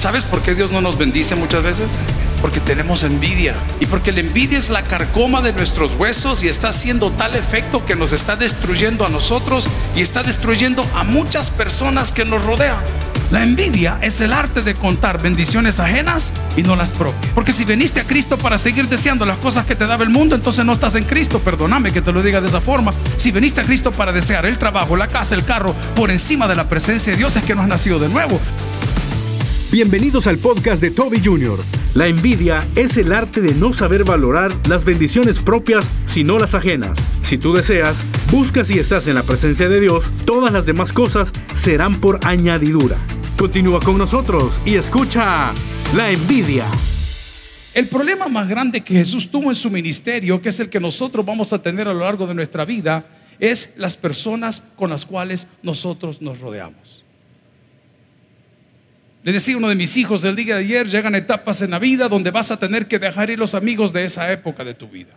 ¿Sabes por qué Dios no nos bendice muchas veces? Porque tenemos envidia. Y porque la envidia es la carcoma de nuestros huesos y está haciendo tal efecto que nos está destruyendo a nosotros y está destruyendo a muchas personas que nos rodean. La envidia es el arte de contar bendiciones ajenas y no las propias. Porque si viniste a Cristo para seguir deseando las cosas que te daba el mundo, entonces no estás en Cristo. Perdóname que te lo diga de esa forma. Si viniste a Cristo para desear el trabajo, la casa, el carro, por encima de la presencia de Dios, es que no has nacido de nuevo. Bienvenidos al podcast de Toby Jr. La envidia es el arte de no saber valorar las bendiciones propias, sino las ajenas. Si tú deseas, buscas y estás en la presencia de Dios, todas las demás cosas serán por añadidura. Continúa con nosotros y escucha la envidia. El problema más grande que Jesús tuvo en su ministerio, que es el que nosotros vamos a tener a lo largo de nuestra vida, es las personas con las cuales nosotros nos rodeamos. Le decía uno de mis hijos el día de ayer, llegan etapas en la vida donde vas a tener que dejar ir los amigos de esa época de tu vida.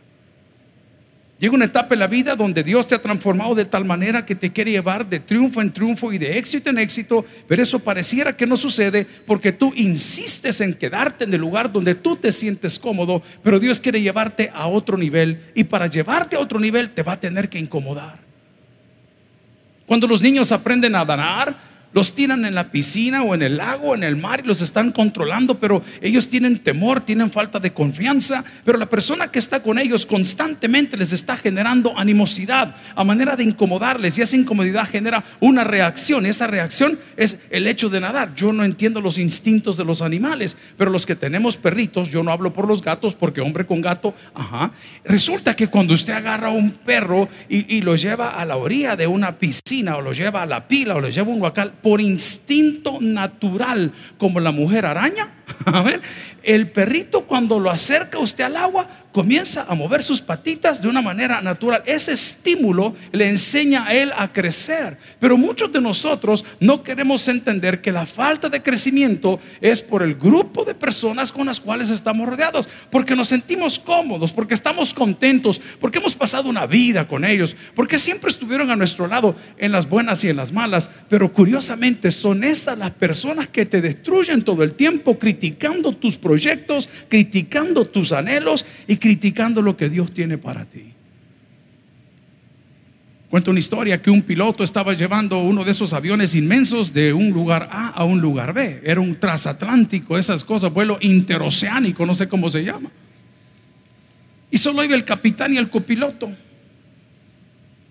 Llega una etapa en la vida donde Dios te ha transformado de tal manera que te quiere llevar de triunfo en triunfo y de éxito en éxito, pero eso pareciera que no sucede porque tú insistes en quedarte en el lugar donde tú te sientes cómodo, pero Dios quiere llevarte a otro nivel y para llevarte a otro nivel te va a tener que incomodar. Cuando los niños aprenden a nadar, los tiran en la piscina o en el lago o en el mar y los están controlando, pero ellos tienen temor, tienen falta de confianza, pero la persona que está con ellos constantemente les está generando animosidad a manera de incomodarles y esa incomodidad genera una reacción. Esa reacción es el hecho de nadar. Yo no entiendo los instintos de los animales, pero los que tenemos perritos, yo no hablo por los gatos porque hombre con gato, ajá, resulta que cuando usted agarra un perro y, y lo lleva a la orilla de una piscina o lo lleva a la pila o lo lleva a un huacal, por instinto natural, como la mujer araña, a el perrito cuando lo acerca usted al agua comienza a mover sus patitas de una manera natural. Ese estímulo le enseña a él a crecer. Pero muchos de nosotros no queremos entender que la falta de crecimiento es por el grupo de personas con las cuales estamos rodeados, porque nos sentimos cómodos, porque estamos contentos, porque hemos pasado una vida con ellos, porque siempre estuvieron a nuestro lado en las buenas y en las malas. Pero curiosamente son esas las personas que te destruyen todo el tiempo criticando tus proyectos, criticando tus anhelos y criticando lo que Dios tiene para ti. Cuento una historia que un piloto estaba llevando uno de esos aviones inmensos de un lugar A a un lugar B. Era un transatlántico, esas cosas, vuelo interoceánico, no sé cómo se llama. Y solo iba el capitán y el copiloto.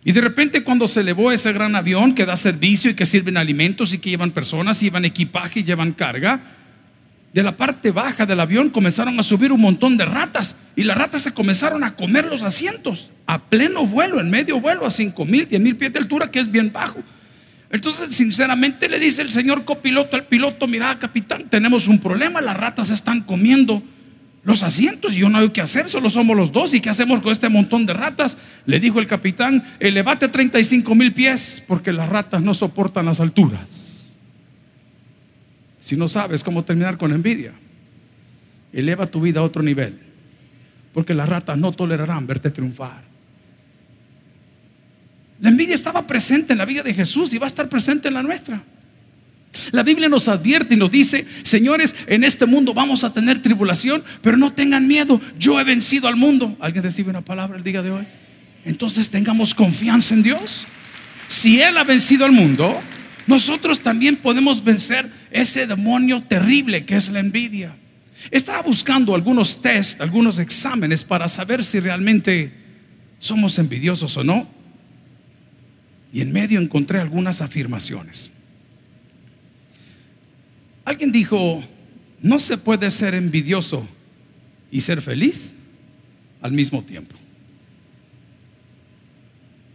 Y de repente cuando se elevó ese gran avión que da servicio y que sirven alimentos y que llevan personas, llevan equipaje y llevan carga, de la parte baja del avión comenzaron a subir un montón de ratas y las ratas se comenzaron a comer los asientos a pleno vuelo, en medio vuelo, a 5 mil, 10 mil pies de altura, que es bien bajo. Entonces, sinceramente, le dice el señor copiloto al piloto: Mira, capitán, tenemos un problema, las ratas están comiendo los asientos y yo no hay que hacer, solo somos los dos. ¿Y qué hacemos con este montón de ratas? Le dijo el capitán: Elevate 35 mil pies porque las ratas no soportan las alturas si no sabes cómo terminar con envidia. Eleva tu vida a otro nivel, porque las ratas no tolerarán verte triunfar. La envidia estaba presente en la vida de Jesús y va a estar presente en la nuestra. La Biblia nos advierte y nos dice, señores, en este mundo vamos a tener tribulación, pero no tengan miedo, yo he vencido al mundo. ¿Alguien recibe una palabra el día de hoy? Entonces tengamos confianza en Dios. Si Él ha vencido al mundo, nosotros también podemos vencer ese demonio terrible que es la envidia. Estaba buscando algunos test, algunos exámenes para saber si realmente somos envidiosos o no. Y en medio encontré algunas afirmaciones. Alguien dijo, no se puede ser envidioso y ser feliz al mismo tiempo.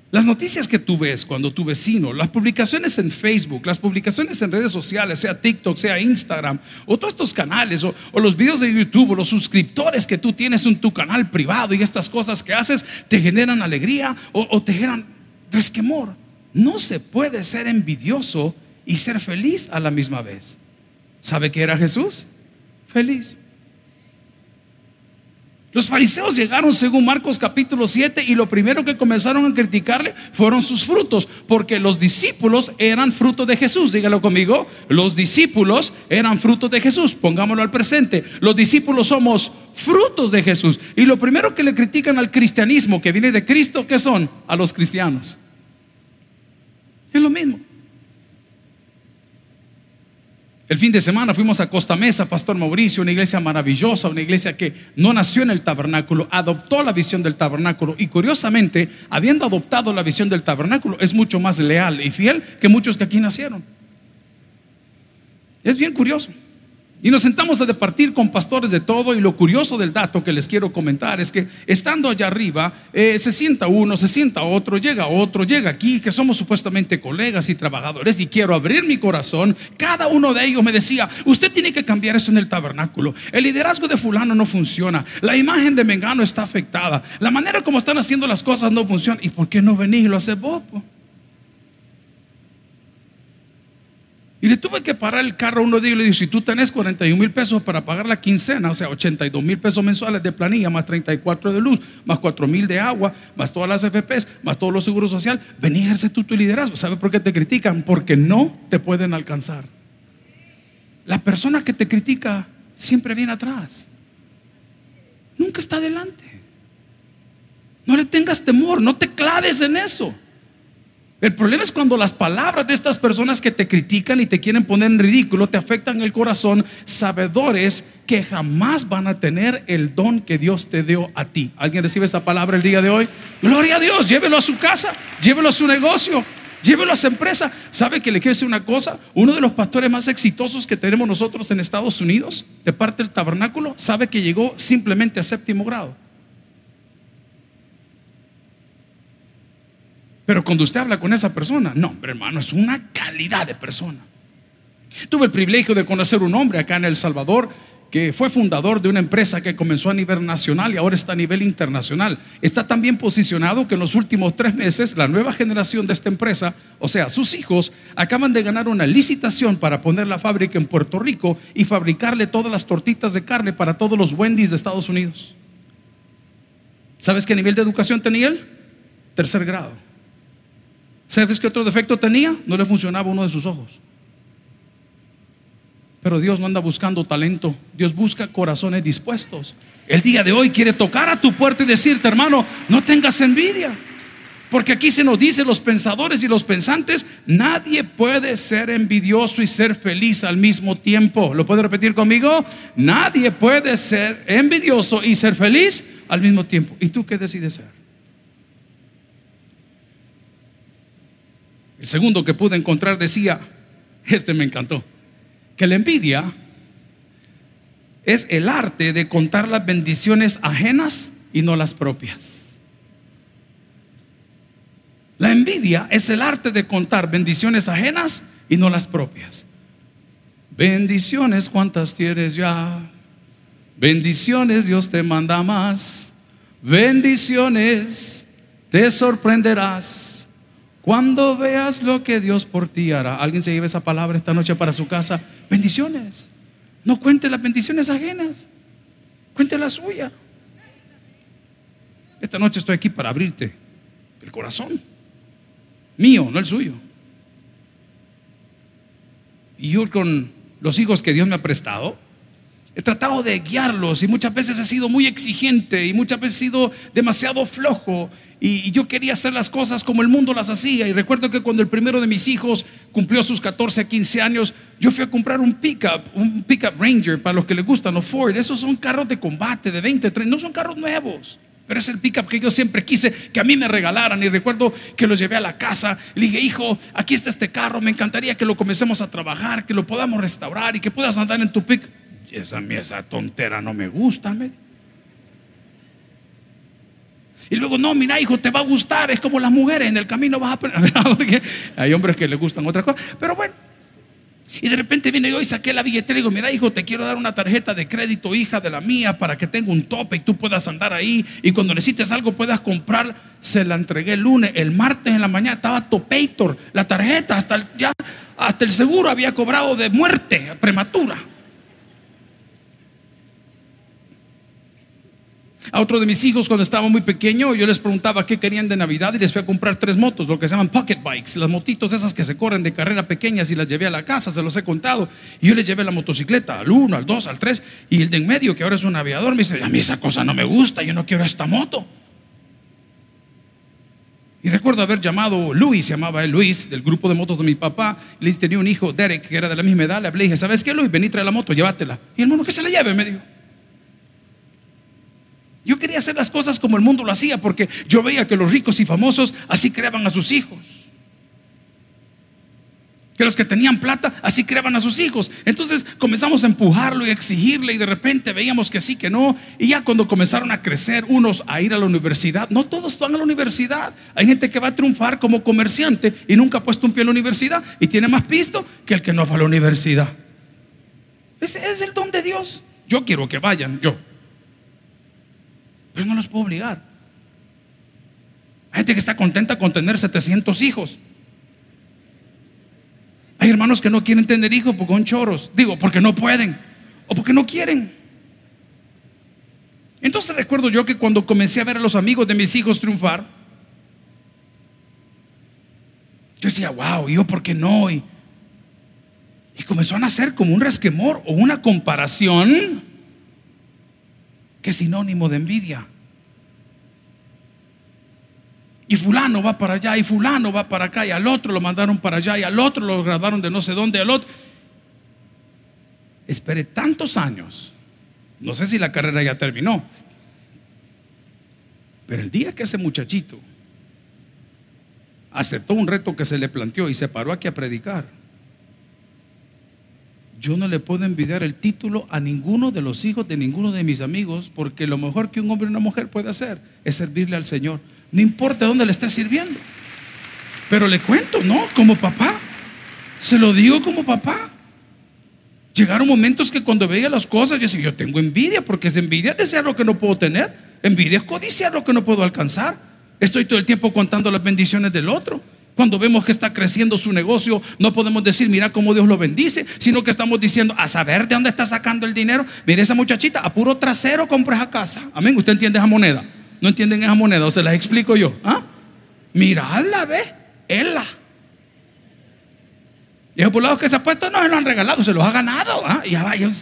Las noticias que tú ves cuando tu vecino, las publicaciones en Facebook, las publicaciones en redes sociales, sea TikTok, sea Instagram, o todos estos canales, o, los videos de YouTube, o los suscriptores que tú tienes en tu canal privado y estas cosas que haces, te generan alegría o, te generan resquemor. No se puede ser envidioso y ser feliz a la misma vez. ¿Sabe qué era Jesús? Feliz. Los fariseos llegaron según Marcos capítulo 7 y lo primero que comenzaron a criticarle fueron sus frutos, porque los discípulos eran fruto de Jesús. Dígalo conmigo, los discípulos eran frutos de Jesús. Pongámoslo al presente. Los discípulos somos frutos de Jesús. Y lo primero que le critican al cristianismo que viene de Cristo, ¿qué son? A los cristianos. Es lo mismo. El fin de semana fuimos a Costa Mesa, Pastor Mauricio, una iglesia maravillosa, una iglesia que no nació en el tabernáculo, adoptó la visión del tabernáculo y curiosamente, habiendo adoptado la visión del tabernáculo, es mucho más leal y fiel que muchos que aquí nacieron. Es bien curioso. Y nos sentamos a departir con pastores de todo y lo curioso del dato que les quiero comentar es que estando allá arriba eh, se sienta uno, se sienta otro, llega otro, llega aquí, que somos supuestamente colegas y trabajadores y quiero abrir mi corazón. Cada uno de ellos me decía, usted tiene que cambiar eso en el tabernáculo. El liderazgo de fulano no funciona, la imagen de Mengano está afectada, la manera como están haciendo las cosas no funciona. ¿Y por qué no venís y lo haces? Y le tuve que parar el carro uno de ellos y le dije, si tú tenés 41 mil pesos para pagar la quincena, o sea, 82 mil pesos mensuales de planilla, más 34 de luz, más 4 mil de agua, más todas las FPs, más todos los seguros social, vení a ejercer tú tu liderazgo. ¿Sabe por qué te critican? Porque no te pueden alcanzar. La persona que te critica siempre viene atrás. Nunca está adelante. No le tengas temor, no te claves en eso. El problema es cuando las palabras de estas personas que te critican y te quieren poner en ridículo te afectan el corazón, sabedores que jamás van a tener el don que Dios te dio a ti. ¿Alguien recibe esa palabra el día de hoy? Gloria a Dios, llévelo a su casa, llévelo a su negocio, llévelo a su empresa. ¿Sabe que le quiero decir una cosa? Uno de los pastores más exitosos que tenemos nosotros en Estados Unidos, de parte del tabernáculo, sabe que llegó simplemente a séptimo grado. Pero cuando usted habla con esa persona, no, hermano, es una calidad de persona. Tuve el privilegio de conocer un hombre acá en El Salvador que fue fundador de una empresa que comenzó a nivel nacional y ahora está a nivel internacional. Está tan bien posicionado que en los últimos tres meses la nueva generación de esta empresa, o sea, sus hijos, acaban de ganar una licitación para poner la fábrica en Puerto Rico y fabricarle todas las tortitas de carne para todos los Wendy's de Estados Unidos. ¿Sabes qué nivel de educación tenía él? Tercer grado. ¿Sabes qué otro defecto tenía? No le funcionaba uno de sus ojos. Pero Dios no anda buscando talento, Dios busca corazones dispuestos. El día de hoy quiere tocar a tu puerta y decirte, hermano, no tengas envidia. Porque aquí se nos dice los pensadores y los pensantes, nadie puede ser envidioso y ser feliz al mismo tiempo. ¿Lo puede repetir conmigo? Nadie puede ser envidioso y ser feliz al mismo tiempo. ¿Y tú qué decides ser? El segundo que pude encontrar decía, este me encantó, que la envidia es el arte de contar las bendiciones ajenas y no las propias. La envidia es el arte de contar bendiciones ajenas y no las propias. Bendiciones, ¿cuántas tienes ya? Bendiciones, Dios te manda más. Bendiciones, te sorprenderás. Cuando veas lo que Dios por ti hará, alguien se lleve esa palabra esta noche para su casa. Bendiciones. No cuente las bendiciones ajenas. Cuente la suya. Esta noche estoy aquí para abrirte el corazón. Mío, no el suyo. Y yo con los hijos que Dios me ha prestado, he tratado de guiarlos y muchas veces he sido muy exigente y muchas veces he sido demasiado flojo y, yo quería hacer las cosas como el mundo las hacía. Y recuerdo que cuando el primero de mis hijos cumplió sus 14, 15 años, yo fui a comprar un pickup, un pickup Ranger para los que les gustan los Ford. Esos son carros de combate de 20, 30, no son carros nuevos. Pero es el pickup que yo siempre quise que a mí me regalaran. Y recuerdo que lo llevé a la casa. Le dije, hijo, aquí está este carro. Me encantaría que lo comencemos a trabajar, que lo podamos restaurar y que puedas andar en tu pickup esa, esa tontera no me gusta. Y luego, no, mira, hijo, te va a gustar. Es como las mujeres, en el camino vas a aprender. Hay hombres que les gustan otras cosas. Pero bueno. Y de repente vine yo y saqué la billetera y digo, mira, hijo, te quiero dar una tarjeta de crédito, hija de la mía, para que tenga un tope y tú puedas andar ahí. Y cuando necesites algo puedas comprar. Se la entregué el lunes. El martes en la mañana estaba Topator, la tarjeta, hasta ya, hasta el seguro había cobrado de muerte prematura. A otro de mis hijos, cuando estaba muy pequeño, yo les preguntaba qué querían de Navidad y les fui a comprar tres motos, lo que se llaman pocket bikes, las motitos esas que se corren de carrera pequeñas y las llevé a la casa, se los he contado. Y yo les llevé la motocicleta al uno, al dos, al tres, y el de en medio, que ahora es un aviador, me dice, a mí esa cosa no me gusta, yo no quiero esta moto. Y recuerdo haber llamado Luis, se llamaba él Luis, del grupo de motos de mi papá. Le tenía un hijo, Derek, que era de la misma edad. Le hablé y dije, ¿sabes qué, Luis? Vení, trae la moto, llévatela. Y el mono que se la lleve, me dijo. Yo quería hacer las cosas como el mundo lo hacía, porque yo veía que los ricos y famosos así creaban a sus hijos. Que los que tenían plata así creaban a sus hijos. Entonces comenzamos a empujarlo y a exigirle y de repente veíamos que sí, que no. Y ya cuando comenzaron a crecer unos a ir a la universidad, no todos van a la universidad. Hay gente que va a triunfar como comerciante y nunca ha puesto un pie en la universidad y tiene más pisto que el que no fue a la universidad. Ese es el don de Dios. Yo quiero que vayan, yo. Pero no los puedo obligar. Hay gente que está contenta con tener 700 hijos. Hay hermanos que no quieren tener hijos porque son choros. Digo, porque no pueden o porque no quieren. Entonces recuerdo yo que cuando comencé a ver a los amigos de mis hijos triunfar, yo decía, wow, ¿y yo por qué no? Y, y comenzó a nacer como un resquemor o una comparación que sinónimo de envidia. Y fulano va para allá, y fulano va para acá, y al otro lo mandaron para allá, y al otro lo grabaron de no sé dónde, al otro. Esperé tantos años, no sé si la carrera ya terminó, pero el día que ese muchachito aceptó un reto que se le planteó y se paró aquí a predicar, yo no le puedo envidiar el título a ninguno de los hijos de ninguno de mis amigos, porque lo mejor que un hombre y una mujer puede hacer es servirle al Señor. No importa dónde le esté sirviendo. Pero le cuento, ¿no? Como papá. Se lo digo como papá. Llegaron momentos que cuando veía las cosas, yo decía, yo tengo envidia, porque es envidia desear lo que no puedo tener. Envidia es codiciar lo que no puedo alcanzar. Estoy todo el tiempo contando las bendiciones del otro. Cuando vemos que está creciendo su negocio, no podemos decir, mira cómo Dios lo bendice, sino que estamos diciendo, a saber de dónde está sacando el dinero. Mire esa muchachita, a puro trasero compra esa casa. Amén. ¿Usted entiende esa moneda? ¿No entienden esa moneda? ¿O se las explico yo? ¿Ah? Miradla, ve, ella. Y los lado que se ha puesto no se lo han regalado, se los ha ganado. ¿ah? Y el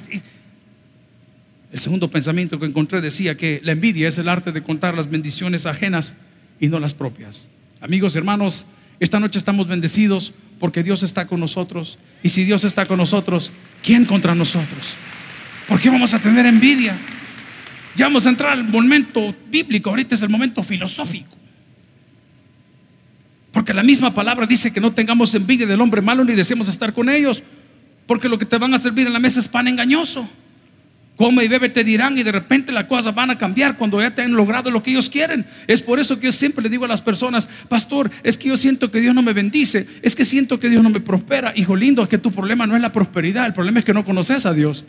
segundo pensamiento que encontré decía que la envidia es el arte de contar las bendiciones ajenas y no las propias. Amigos, hermanos, esta noche estamos bendecidos porque Dios está con nosotros. Y si Dios está con nosotros, ¿quién contra nosotros? ¿Por qué vamos a tener envidia? Ya vamos a entrar al momento bíblico, ahorita es el momento filosófico. Porque la misma palabra dice que no tengamos envidia del hombre malo ni deseemos estar con ellos. Porque lo que te van a servir en la mesa es pan engañoso. Come y bebe te dirán y de repente las cosas van a cambiar cuando ya te han logrado lo que ellos quieren. Es por eso que yo siempre le digo a las personas, pastor, es que yo siento que Dios no me bendice, es que siento que Dios no me prospera. Hijo lindo, es que tu problema no es la prosperidad, el problema es que no conoces a Dios.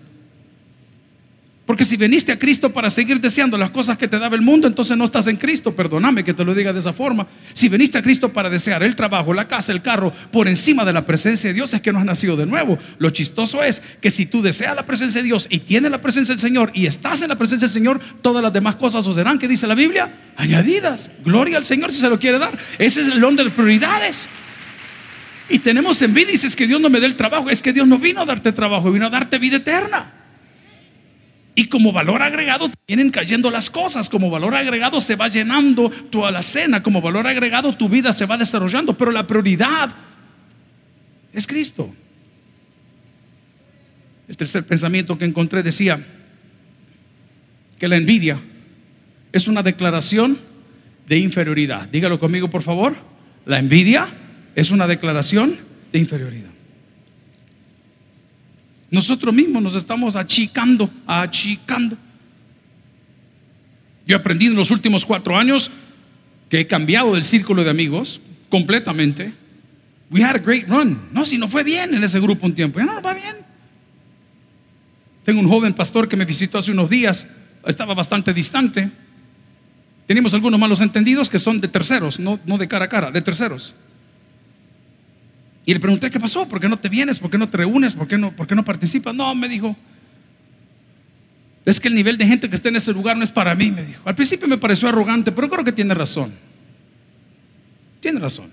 Porque si viniste a Cristo para seguir deseando las cosas que te daba el mundo, entonces no estás en Cristo. Perdóname que te lo diga de esa forma. Si viniste a Cristo para desear el trabajo, la casa, el carro, por encima de la presencia de Dios, es que no has nacido de nuevo. Lo chistoso es que si tú deseas la presencia de Dios y tienes la presencia del Señor y estás en la presencia del Señor, todas las demás cosas os serán, que dice la Biblia, añadidas. Gloria al Señor si se lo quiere dar. Ese es el orden de prioridades. Y tenemos envidia y que Dios no me dé el trabajo. Es que Dios no vino a darte trabajo, vino a darte vida eterna. Y como valor agregado vienen cayendo las cosas, como valor agregado se va llenando tu alacena, como valor agregado tu vida se va desarrollando, pero la prioridad es Cristo. El tercer pensamiento que encontré decía que la envidia es una declaración de inferioridad. Dígalo conmigo, por favor. La envidia es una declaración de inferioridad. Nosotros mismos nos estamos achicando, achicando. Yo aprendí en los últimos cuatro años que he cambiado el círculo de amigos completamente. We had a great run. No, si no fue bien en ese grupo un tiempo. Ya no, va bien. Tengo un joven pastor que me visitó hace unos días. Estaba bastante distante. Tenemos algunos malos entendidos que son de terceros, no, no de cara a cara, de terceros. Y le pregunté, ¿qué pasó? ¿Por qué no te vienes? ¿Por qué no te reúnes? ¿Por qué no, por qué no participas? No, me dijo, Es que el nivel de gente que está en ese lugar no es para mí, me dijo. Al principio me pareció arrogante, pero creo que tiene razón. Tiene razón.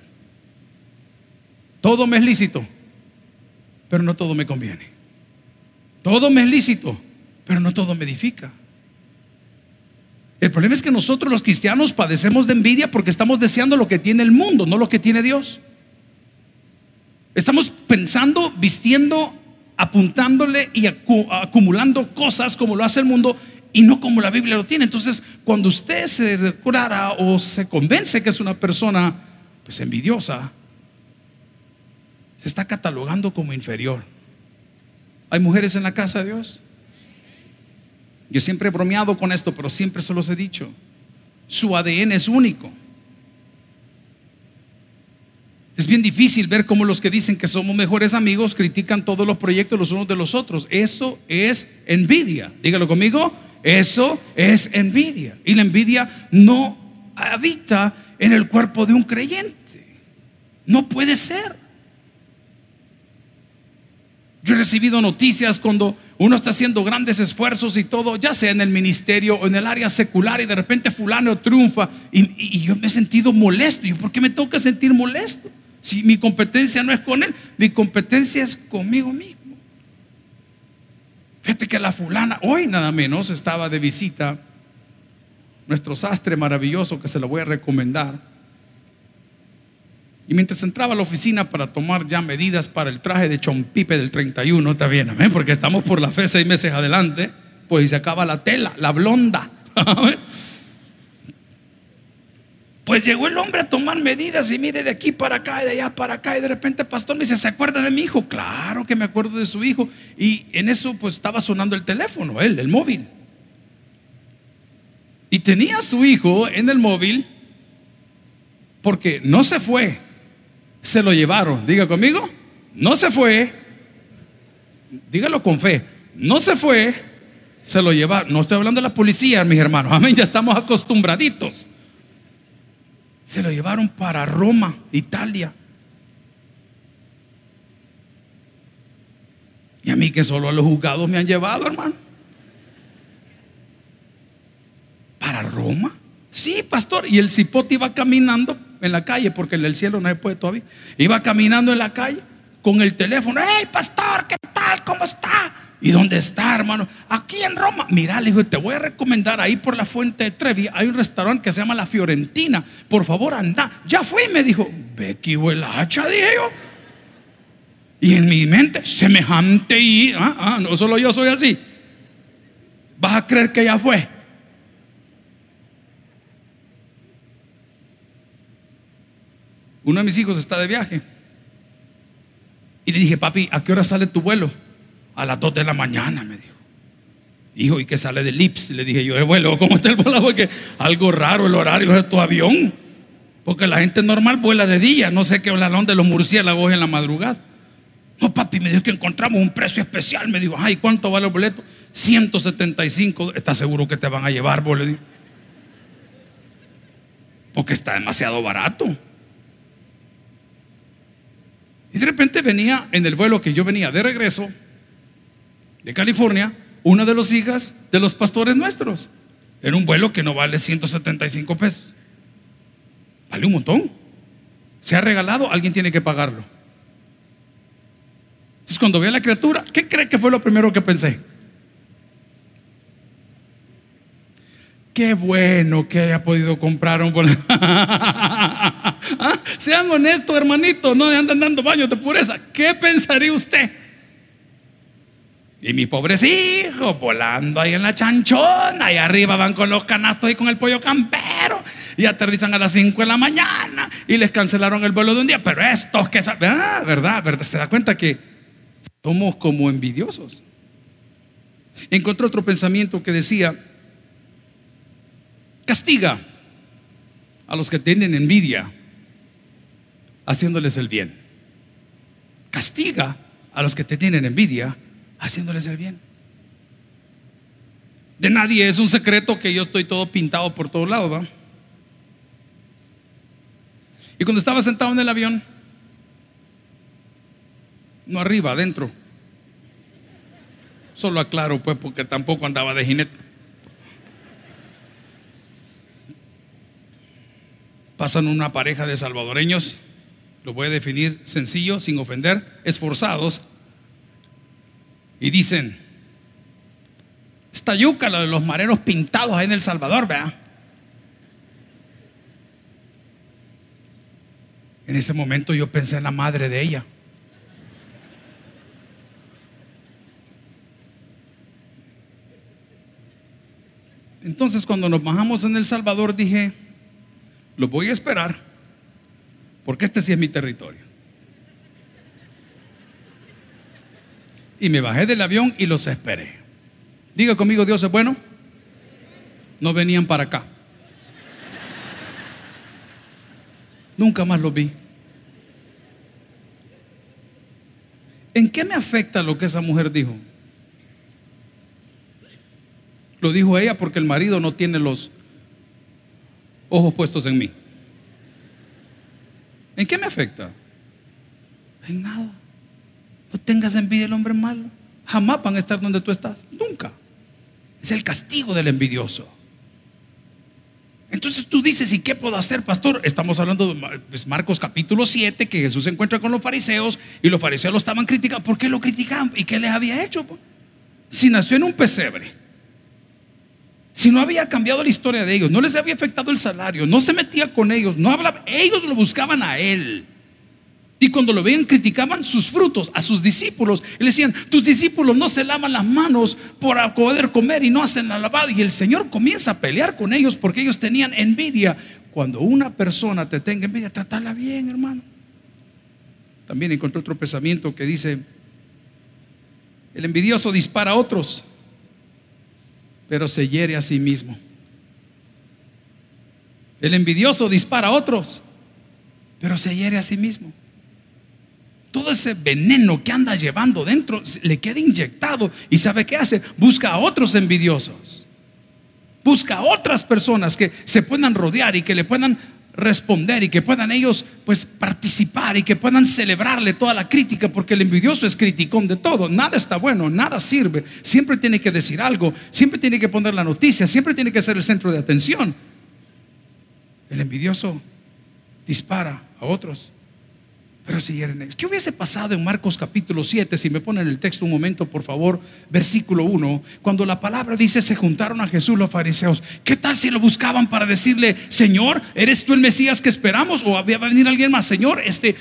Todo me es lícito, pero no todo me conviene. Todo me es lícito, pero no todo me edifica. El problema es que nosotros los cristianos padecemos de envidia porque estamos deseando lo que tiene el mundo, no lo que tiene Dios. Estamos pensando, vistiendo, apuntándole y acumulando cosas como lo hace el mundo y no como la Biblia lo tiene. Entonces, cuando usted se declara o se convence que es una persona pues envidiosa, se está catalogando como inferior. ¿Hay mujeres en la casa de Dios? Yo siempre he bromeado con esto, pero siempre se los he dicho. Su ADN es único. Es bien difícil ver cómo los que dicen que somos mejores amigos critican todos los proyectos los unos de los otros. Eso es envidia. Dígalo conmigo. Eso es envidia. Y la envidia no habita en el cuerpo de un creyente. No puede ser. Yo he recibido noticias cuando uno está haciendo grandes esfuerzos y todo, ya sea en el ministerio o en el área secular, y de repente fulano triunfa. Y, yo me he sentido molesto. ¿Y por qué me toca sentir molesto? Si mi competencia no es con él, mi competencia es conmigo mismo. Fíjate que la fulana, hoy nada menos, estaba de visita, nuestro sastre maravilloso que se lo voy a recomendar y mientras entraba a la oficina para tomar ya medidas para el traje de chompipe del 31, está bien, amén, porque estamos por la fe seis meses adelante, pues se acaba la tela, la blonda. Pues llegó el hombre a tomar medidas y mire de aquí para acá y de allá para acá y de repente pastor me dice, ¿se acuerda de mi hijo? Claro que me acuerdo de su hijo. Y en eso pues estaba sonando el teléfono, él, el móvil. Y tenía a su hijo en el móvil porque no se fue se lo llevaron. Diga conmigo, no se fue. Dígalo con fe. No se fue, se lo llevaron. No estoy hablando de la policía, mis hermanos. Amén, ya estamos acostumbraditos. Se lo llevaron para Roma, Italia. Y a mí que solo a los juzgados me han llevado, hermano. ¿Para Roma? Sí, pastor. Y el cipote iba caminando en la calle, porque en el cielo no se puede todavía. Iba caminando en la calle con el teléfono. ¡Hey, pastor! ¿Qué tal? ¿Cómo está? ¿Y dónde está, hermano? Aquí en Roma. Mira, le dijo, te voy a recomendar ahí por la fuente de Trevi. Hay un restaurante que se llama La Fiorentina. Por favor, anda. Ya fui, me dijo. Becky hacha, dije yo. Y en mi mente, semejante y. Ah, ah, no solo yo soy así. Vas a creer que ya fue. Uno de mis hijos está de viaje. Y le dije, papi, ¿a qué hora sale tu vuelo? A las 2 de la mañana, me dijo. Hijo, ¿y qué sale de Lips? Le dije yo, el vuelo, ¿cómo está el vuelo? Porque algo raro el horario de tu avión. Porque la gente normal vuela de día. No sé qué hablaron de los murciélagos en la madrugada. No, papi, me dijo que encontramos un precio especial. Me dijo, ay, ¿cuánto vale el boleto? 175. ¿Estás seguro que te van a llevar, boleto? Porque está demasiado barato. Y de repente venía en el vuelo que yo venía de regreso de California, una de las hijas de los pastores nuestros. Era un vuelo que no vale 175 pesos. Vale un montón. Se ha regalado, alguien tiene que pagarlo. Entonces cuando vi a la criatura, ¿qué cree que fue lo primero que pensé? Qué bueno que haya podido comprar un boleto. ¿Ah? Sean honestos, hermanito, no andan dando baños de pureza. ¿Qué pensaría usted? Y mis pobres hijos volando ahí en la chanchona, ahí arriba van con los canastos y con el pollo campero, y aterrizan a las 5 de la mañana y les cancelaron el vuelo de un día. Pero estos que ah, ¿verdad? ¿verdad? ¿Se da cuenta que somos como envidiosos? Encontré otro pensamiento que decía, Castiga a los que tienen envidia haciéndoles el bien. Castiga a los que te tienen envidia haciéndoles el bien. De nadie es un secreto que yo estoy todo pintado por todos lados, ¿va? Y cuando estaba sentado en el avión, no arriba, adentro. Solo aclaro, pues, porque tampoco andaba de jinete. Pasan una pareja de salvadoreños, lo voy a definir sencillo, sin ofender, esforzados, y dicen, esta yuca, la de los mareros pintados ahí en El Salvador, vea. En ese momento yo pensé en la madre de ella. Entonces cuando nos bajamos en El Salvador dije, lo voy a esperar, porque este sí es mi territorio. Y me bajé del avión y los esperé. Diga conmigo, Dios es bueno. No venían para acá. Nunca más los vi. ¿En qué me afecta lo que esa mujer dijo? Lo dijo ella porque el marido no tiene los ojos puestos en mí. ¿En qué me afecta? En nada. No tengas envidia del hombre malo. Jamás van a estar donde tú estás. Nunca. Es el castigo del envidioso. Entonces tú dices, ¿y qué puedo hacer, pastor? Estamos hablando de pues, Marcos capítulo 7, que Jesús se encuentra con los fariseos y los fariseos lo estaban criticando. ¿Por qué lo criticaban? ¿Y qué les había hecho? Si nació en un pesebre, si no había cambiado la historia de ellos, no les había afectado el salario, no se metía con ellos, no hablaba, ellos lo buscaban a él. Y cuando lo veían, criticaban sus frutos a sus discípulos. Y le decían, tus discípulos no se lavan las manos por poder comer y no hacen la lavada. Y el Señor comienza a pelear con ellos porque ellos tenían envidia. Cuando una persona te tenga envidia, trátala bien, hermano. También encontré otro pensamiento que dice, el envidioso dispara a otros pero se hiere a sí mismo. El envidioso dispara a otros, pero se hiere a sí mismo. Todo ese veneno que anda llevando dentro le queda inyectado y sabe qué hace? Busca a otros envidiosos. Busca a otras personas que se puedan rodear y que le puedan responder y que puedan ellos pues participar y que puedan celebrarle toda la crítica porque el envidioso es criticón de todo, nada está bueno, nada sirve, siempre tiene que decir algo, siempre tiene que poner la noticia, siempre tiene que ser el centro de atención. El envidioso dispara a otros pero si ¿Qué hubiese pasado en Marcos capítulo 7? Si me ponen el texto un momento, por favor, versículo 1. Cuando la palabra dice, se juntaron a Jesús los fariseos. ¿Qué tal si lo buscaban para decirle, Señor, ¿eres tú el Mesías que esperamos? ¿O va a venir alguien más? Señor, este,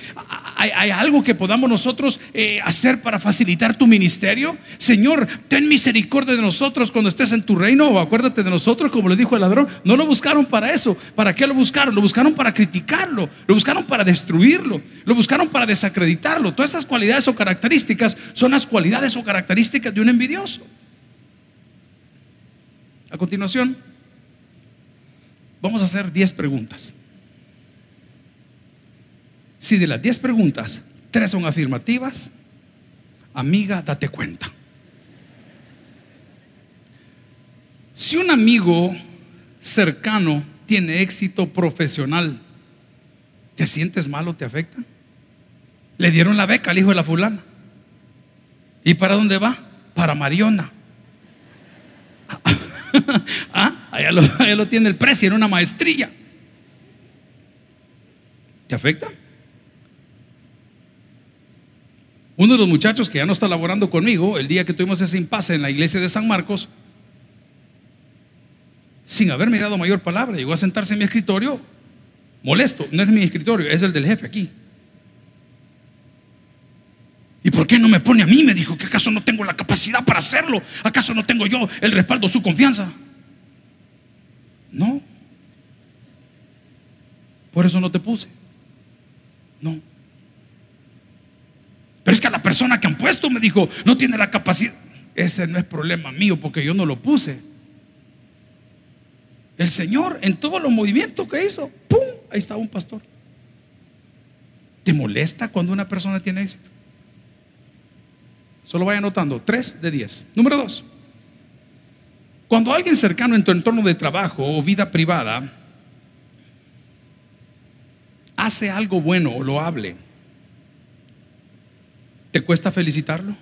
¿hay, algo que podamos nosotros eh, hacer para facilitar tu ministerio? Señor, ten misericordia de nosotros cuando estés en tu reino. O acuérdate de nosotros, como le dijo el ladrón. No lo buscaron para eso. ¿Para qué lo buscaron? Lo buscaron para criticarlo. Lo buscaron para destruirlo. Lo buscaron para desacreditarlo. Todas esas cualidades o características son las cualidades o características de un envidioso. A continuación, vamos a hacer 10 preguntas. Si de las 10 preguntas, tres son afirmativas, amiga, date cuenta. Si un amigo cercano tiene éxito profesional, ¿te sientes mal o te afecta? Le dieron la beca al hijo de la fulana. ¿Y para dónde va? Para Mariona. ah, allá lo, tiene el precio en una maestría. ¿Te afecta? Uno de los muchachos que ya no está laborando conmigo, el día que tuvimos ese impasse en la iglesia de San Marcos, sin haber mirado mayor palabra, llegó a sentarse en mi escritorio, molesto, no es mi escritorio, es el del jefe aquí. ¿Y por qué no me pone a mí? Me dijo, ¿que acaso no tengo la capacidad para hacerlo? ¿Acaso no tengo yo el respaldo, su confianza? No. Por eso no te puse. No. Pero es que a la persona que han puesto me dijo, no tiene la capacidad. Ese no es problema mío porque yo no lo puse. El Señor en todos los movimientos que hizo, ¡pum! Ahí estaba un pastor. ¿Te molesta cuando una persona tiene éxito? Solo vaya anotando, 3 de 10. Número 2. Cuando alguien cercano en tu entorno de trabajo o vida privada hace algo bueno o lo hable, ¿te cuesta felicitarlo?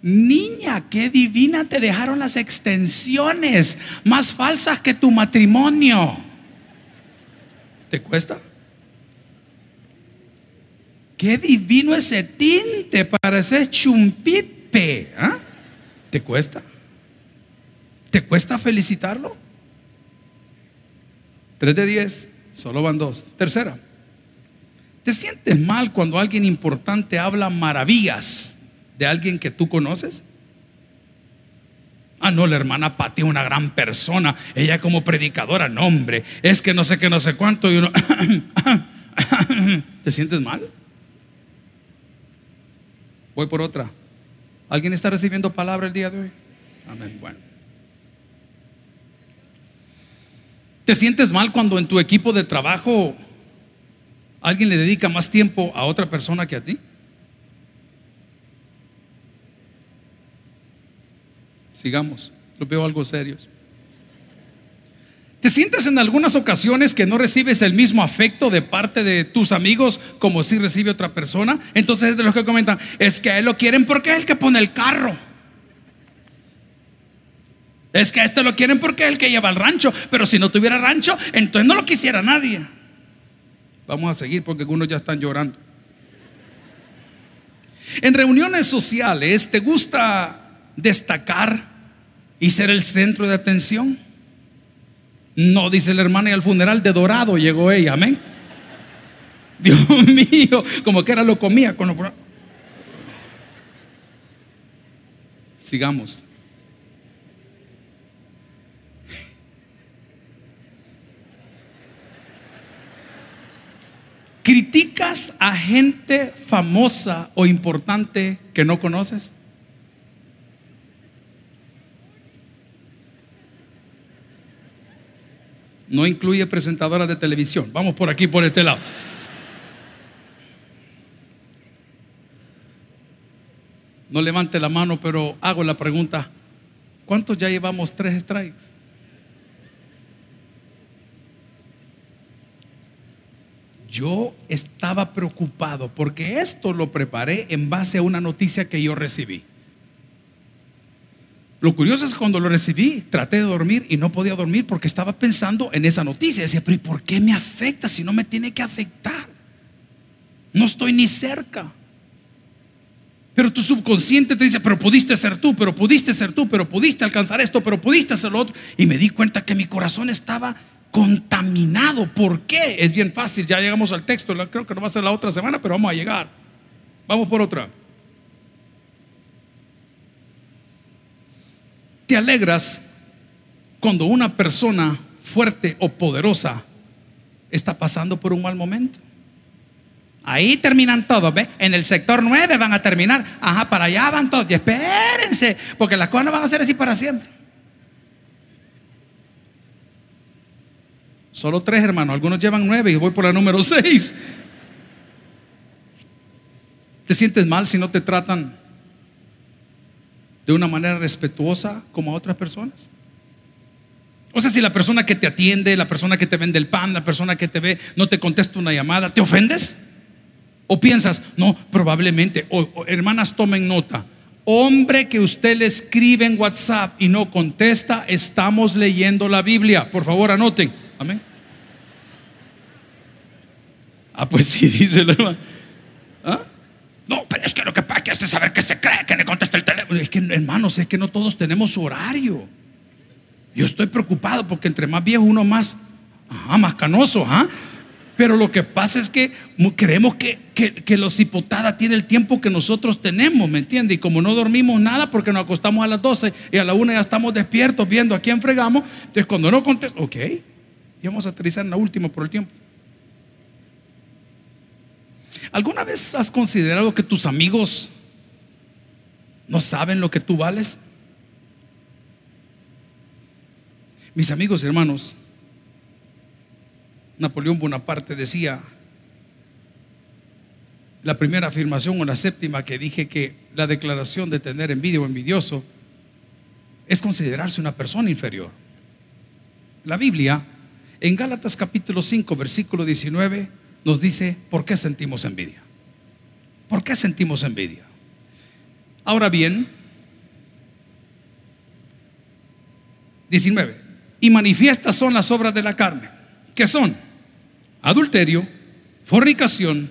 Niña, qué divina te dejaron las extensiones, más falsas que tu matrimonio. ¿Te cuesta? Qué divino ese tinte, para ese chumpipe. ¿ah? ¿Te cuesta? ¿Te cuesta felicitarlo? Tres de diez, solo van dos. Tercera, ¿te sientes mal cuando alguien importante habla maravillas de alguien que tú conoces? Ah, no, la hermana Pati una gran persona. Ella como predicadora, no, hombre, es que no sé qué, no sé cuánto. Y uno, ¿te sientes mal? Voy por otra. ¿Alguien está recibiendo palabra el día de hoy? Amén. Bueno. ¿Te sientes mal cuando en tu equipo de trabajo alguien le dedica más tiempo a otra persona que a ti? Sigamos, lo veo algo serios. ¿Te sientes en algunas ocasiones que no recibes el mismo afecto de parte de tus amigos como si recibe otra persona? Entonces de los que comentan, es que a él lo quieren porque es el que pone el carro. Es que a este lo quieren porque es el que lleva el rancho, pero si no tuviera rancho, entonces no lo quisiera nadie. Vamos a seguir porque algunos ya están llorando. En reuniones sociales, ¿te gusta destacar y ser el centro de atención? No, dice la hermana, y al funeral de Dorado llegó ella, amén. Dios mío, como que era lo comía con lo... Sigamos. ¿Criticas a gente famosa o importante que no conoces? No incluye presentadora de televisión. Vamos por aquí, por este lado. No levante la mano, pero hago la pregunta. ¿Cuántos ya llevamos tres strikes? Yo estaba preocupado porque esto lo preparé en base a una noticia que yo recibí. Lo curioso es que cuando lo recibí, traté de dormir y no podía dormir porque estaba pensando en esa noticia. Decía, pero ¿y por qué me afecta si no me tiene que afectar? No estoy ni cerca. Pero tu subconsciente te dice, pero pudiste ser tú, pero pudiste ser tú, pero pudiste alcanzar esto, pero pudiste hacer lo otro. Y me di cuenta que mi corazón estaba contaminado. ¿Por qué? Es bien fácil, ya llegamos al texto, creo que no va a ser la otra semana, pero vamos a llegar. Vamos por otra. Te alegras cuando una persona fuerte o poderosa está pasando por un mal momento. Ahí terminan todos, ¿ve? En el sector 9 van a terminar. Ajá, para allá van todos. Y espérense, porque las cosas no van a ser así para siempre. Solo tres hermanos, algunos llevan nueve y voy por la número seis. ¿Te sientes mal si no te tratan de una manera respetuosa como a otras personas? O sea, si la persona que te atiende, la persona que te vende el pan, la persona que te ve, no te contesta una llamada, ¿te ofendes? ¿O piensas, no, probablemente, o, hermanas tomen nota, hombre que usted le escribe en WhatsApp y no contesta, estamos leyendo la Biblia. Por favor, anoten. Amén. Ah, pues sí, dice la hermana. ¿Ah? No, pero es que lo que pasa es que saber que se cree que le contesta el. Es que, hermanos, es que no todos tenemos horario. Yo estoy preocupado porque entre más viejo uno más, más canoso, ¿ah? Pero lo que pasa es que creemos que, que, los hipotadas tienen el tiempo que nosotros tenemos, ¿me entiendes? Y como no dormimos nada porque nos acostamos a las 12 y a la 1 ya estamos despiertos viendo a quién fregamos, entonces cuando no contesta, ok, y vamos a aterrizar en la última por el tiempo. ¿Alguna vez has considerado que tus amigos no saben lo que tú vales? Mis amigos y hermanos, Napoleón Bonaparte decía, la primera afirmación o la séptima que dije que la declaración de tener envidia o envidioso es considerarse una persona inferior. La Biblia, en Gálatas capítulo 5, versículo 19, nos dice por qué sentimos envidia. ¿Por qué sentimos envidia? Ahora bien, 19. Y manifiestas son las obras de la carne, que son adulterio, fornicación,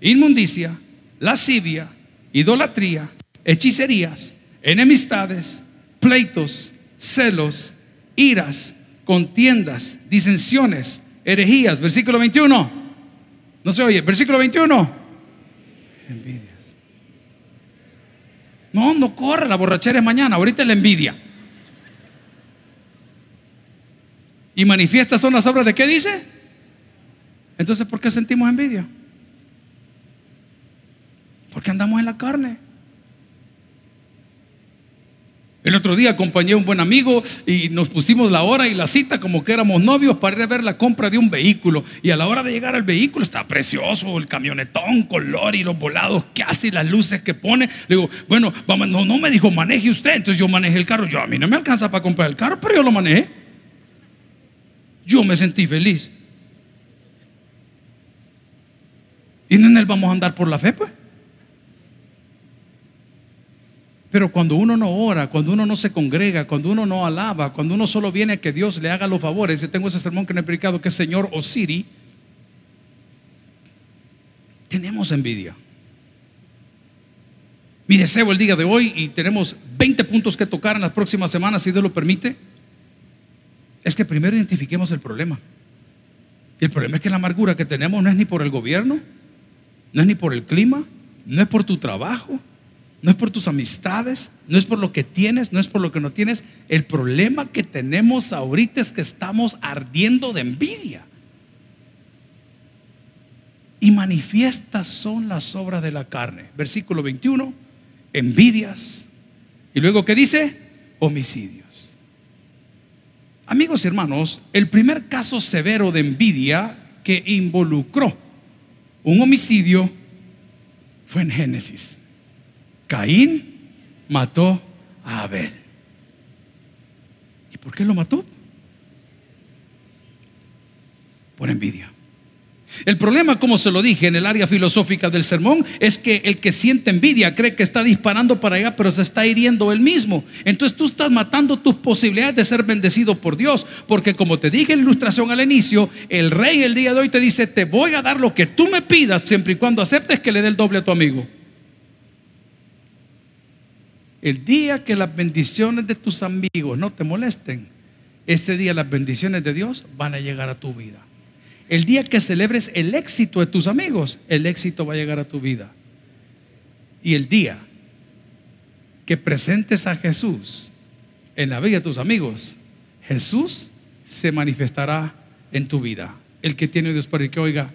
inmundicia, lascivia, idolatría, hechicerías, enemistades, pleitos, celos, iras, contiendas, disensiones, herejías. Versículo 21. No se oye. Versículo 21. Envidia. No, no corre, la borrachera es mañana, ahorita es la envidia. Y manifiestas son las obras de qué dice. Entonces, ¿por qué sentimos envidia? Porque andamos en la carne. El otro día acompañé a un buen amigo y nos pusimos la hora y la cita como que éramos novios para ir a ver la compra de un vehículo. Y a la hora de llegar al vehículo está precioso, el camionetón, color y los volados que hace y las luces que pone. Le digo, bueno, vamos, no, no me dijo maneje usted, entonces yo manejé el carro. Yo a mí no me alcanza para comprar el carro, pero yo lo manejé. Yo me sentí feliz. ¿Y en él vamos a andar por la fe, pues? Pero cuando uno no ora, cuando uno no se congrega, cuando uno no alaba, cuando uno solo viene a que Dios le haga los favores, yo tengo ese sermón que no he predicado que es Señor Osiri, tenemos envidia. Mi deseo el día de hoy, y tenemos 20 puntos que tocar en las próximas semanas, si Dios lo permite, es que primero identifiquemos el problema. Y el problema es que la amargura que tenemos no es ni por el gobierno, no es ni por el clima, no es por tu trabajo, no es por tus amistades, no es por lo que tienes, no es por lo que no tienes. El problema que tenemos ahorita es que estamos ardiendo de envidia. Y manifiestas son las obras de la carne. Versículo 21, envidias. Y luego, ¿qué dice? Homicidios. Amigos y hermanos, el primer caso severo de envidia que involucró un homicidio fue en Génesis. Caín mató a Abel. ¿Y por qué lo mató? Por envidia. El problema, como se lo dije en el área filosófica del sermón, es que el que siente envidia cree que está disparando para allá, pero se está hiriendo él mismo. Entonces tú estás matando tus posibilidades de ser bendecido por Dios, porque como te dije en la ilustración al inicio, el rey el día de hoy te dice, te voy a dar lo que tú me pidas, siempre y cuando aceptes que le dé el doble a tu amigo. El día que las bendiciones de tus amigos no te molesten, ese día las bendiciones de Dios van a llegar a tu vida. El día que celebres el éxito de tus amigos, el éxito va a llegar a tu vida. Y el día que presentes a Jesús en la vida de tus amigos, Jesús se manifestará en tu vida. El que tiene Dios para el que oiga,